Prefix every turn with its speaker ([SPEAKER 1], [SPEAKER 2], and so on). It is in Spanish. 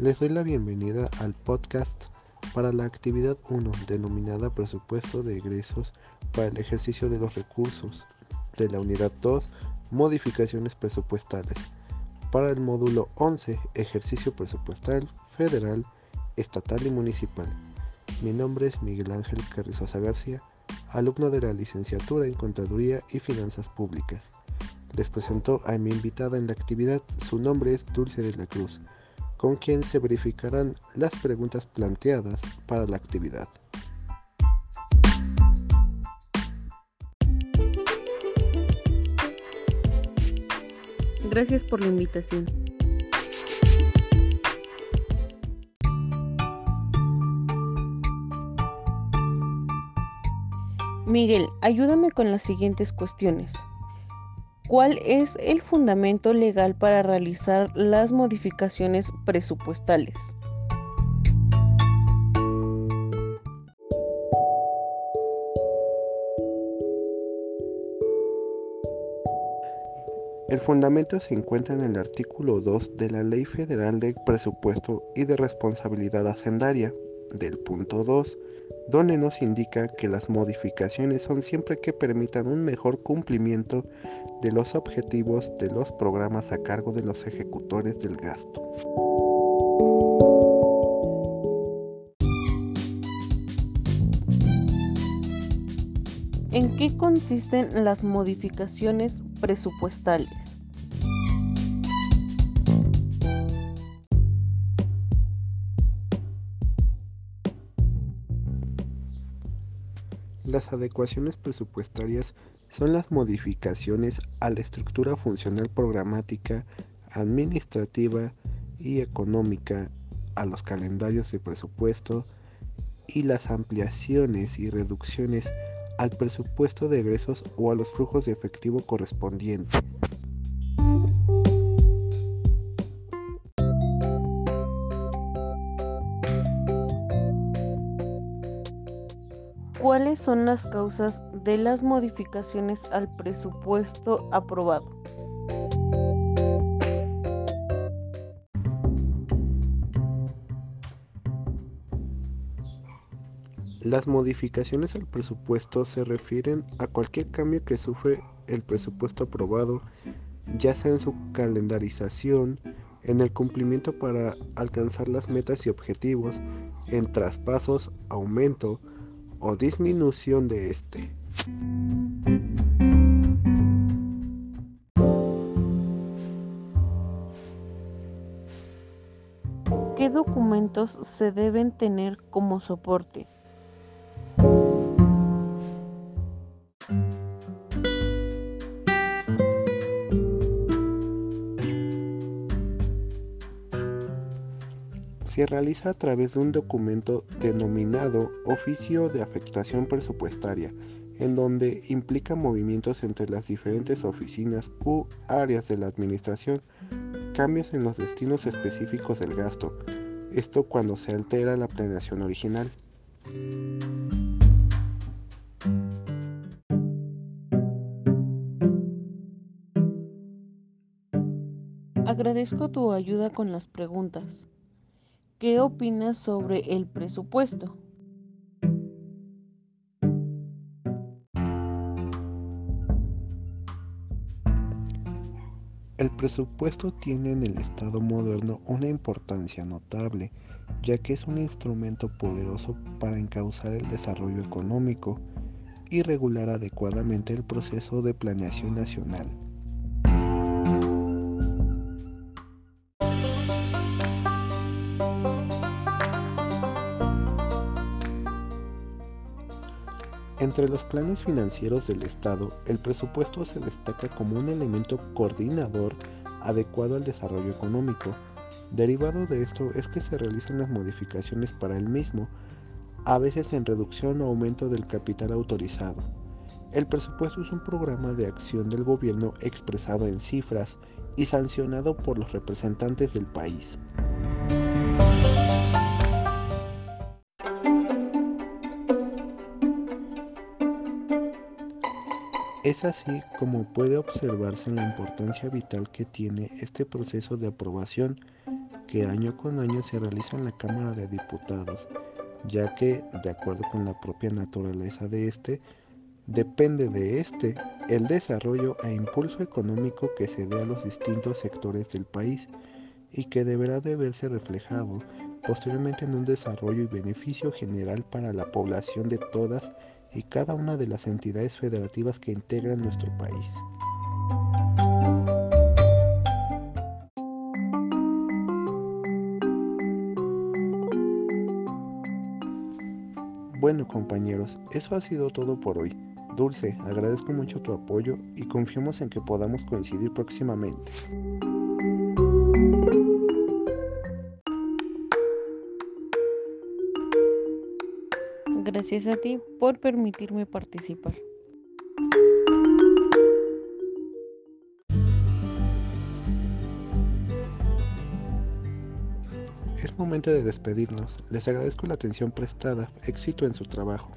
[SPEAKER 1] Les doy la bienvenida al podcast para la actividad 1 denominada Presupuesto de egresos para el ejercicio de los recursos de la unidad 2 Modificaciones presupuestales para el módulo 11 Ejercicio presupuestal federal, estatal y municipal. Mi nombre es Miguel Ángel Carrizosa García, alumno de la licenciatura en Contaduría y Finanzas Públicas. Les presento a mi invitada en la actividad, su nombre es Dulce de la Cruz, con quien se verificarán las preguntas planteadas para la actividad.
[SPEAKER 2] Gracias por la invitación. Miguel, ayúdame con las siguientes cuestiones. ¿Cuál es el fundamento legal para realizar las modificaciones presupuestales?
[SPEAKER 1] El fundamento se encuentra en el artículo 2 de la Ley Federal de Presupuesto y de Responsabilidad Hacendaria, del punto 2, donde nos indica que las modificaciones son siempre que permitan un mejor cumplimiento de los objetivos de los programas a cargo de los ejecutores del gasto.
[SPEAKER 2] ¿En qué consisten las modificaciones presupuestales?
[SPEAKER 1] Las adecuaciones presupuestarias son las modificaciones a la estructura funcional programática, administrativa y económica, a los calendarios de presupuesto y las ampliaciones y reducciones al presupuesto de egresos o a los flujos de efectivo correspondiente.
[SPEAKER 2] ¿Cuáles son las causas de las modificaciones al presupuesto aprobado?
[SPEAKER 1] Las modificaciones al presupuesto se refieren a cualquier cambio que sufre el presupuesto aprobado, ya sea en su calendarización, en el cumplimiento para alcanzar las metas y objetivos, en traspasos, aumento, o disminución de este.
[SPEAKER 2] ¿Qué documentos se deben tener como soporte?
[SPEAKER 1] Se realiza a través de un documento denominado Oficio de Afectación Presupuestaria, en donde implica movimientos entre las diferentes oficinas u áreas de la administración, cambios en los destinos específicos del gasto, esto cuando se altera la planeación original.
[SPEAKER 2] Agradezco tu ayuda con las preguntas. ¿Qué opinas sobre el presupuesto?
[SPEAKER 1] El presupuesto tiene en el Estado moderno una importancia notable, ya que es un instrumento poderoso para encauzar el desarrollo económico y regular adecuadamente el proceso de planeación nacional. Entre los planes financieros del Estado, el presupuesto se destaca como un elemento coordinador adecuado al desarrollo económico. Derivado de esto es que se realizan las modificaciones para el mismo, a veces en reducción o aumento del capital autorizado. El presupuesto es un programa de acción del gobierno expresado en cifras y sancionado por los representantes del país. Es así como puede observarse la importancia vital que tiene este proceso de aprobación que año con año se realiza en la Cámara de Diputados, ya que, de acuerdo con la propia naturaleza de este, depende de este el desarrollo e impulso económico que se dé a los distintos sectores del país y que deberá de verse reflejado posteriormente en un desarrollo y beneficio general para la población de todas y cada una de las entidades federativas que integran nuestro país. Bueno compañeros, eso ha sido todo por hoy. Dulce, agradezco mucho tu apoyo y confiamos en que podamos coincidir próximamente.
[SPEAKER 2] Gracias a ti por permitirme participar.
[SPEAKER 1] Es momento de despedirnos. Les agradezco la atención prestada. Éxito en su trabajo.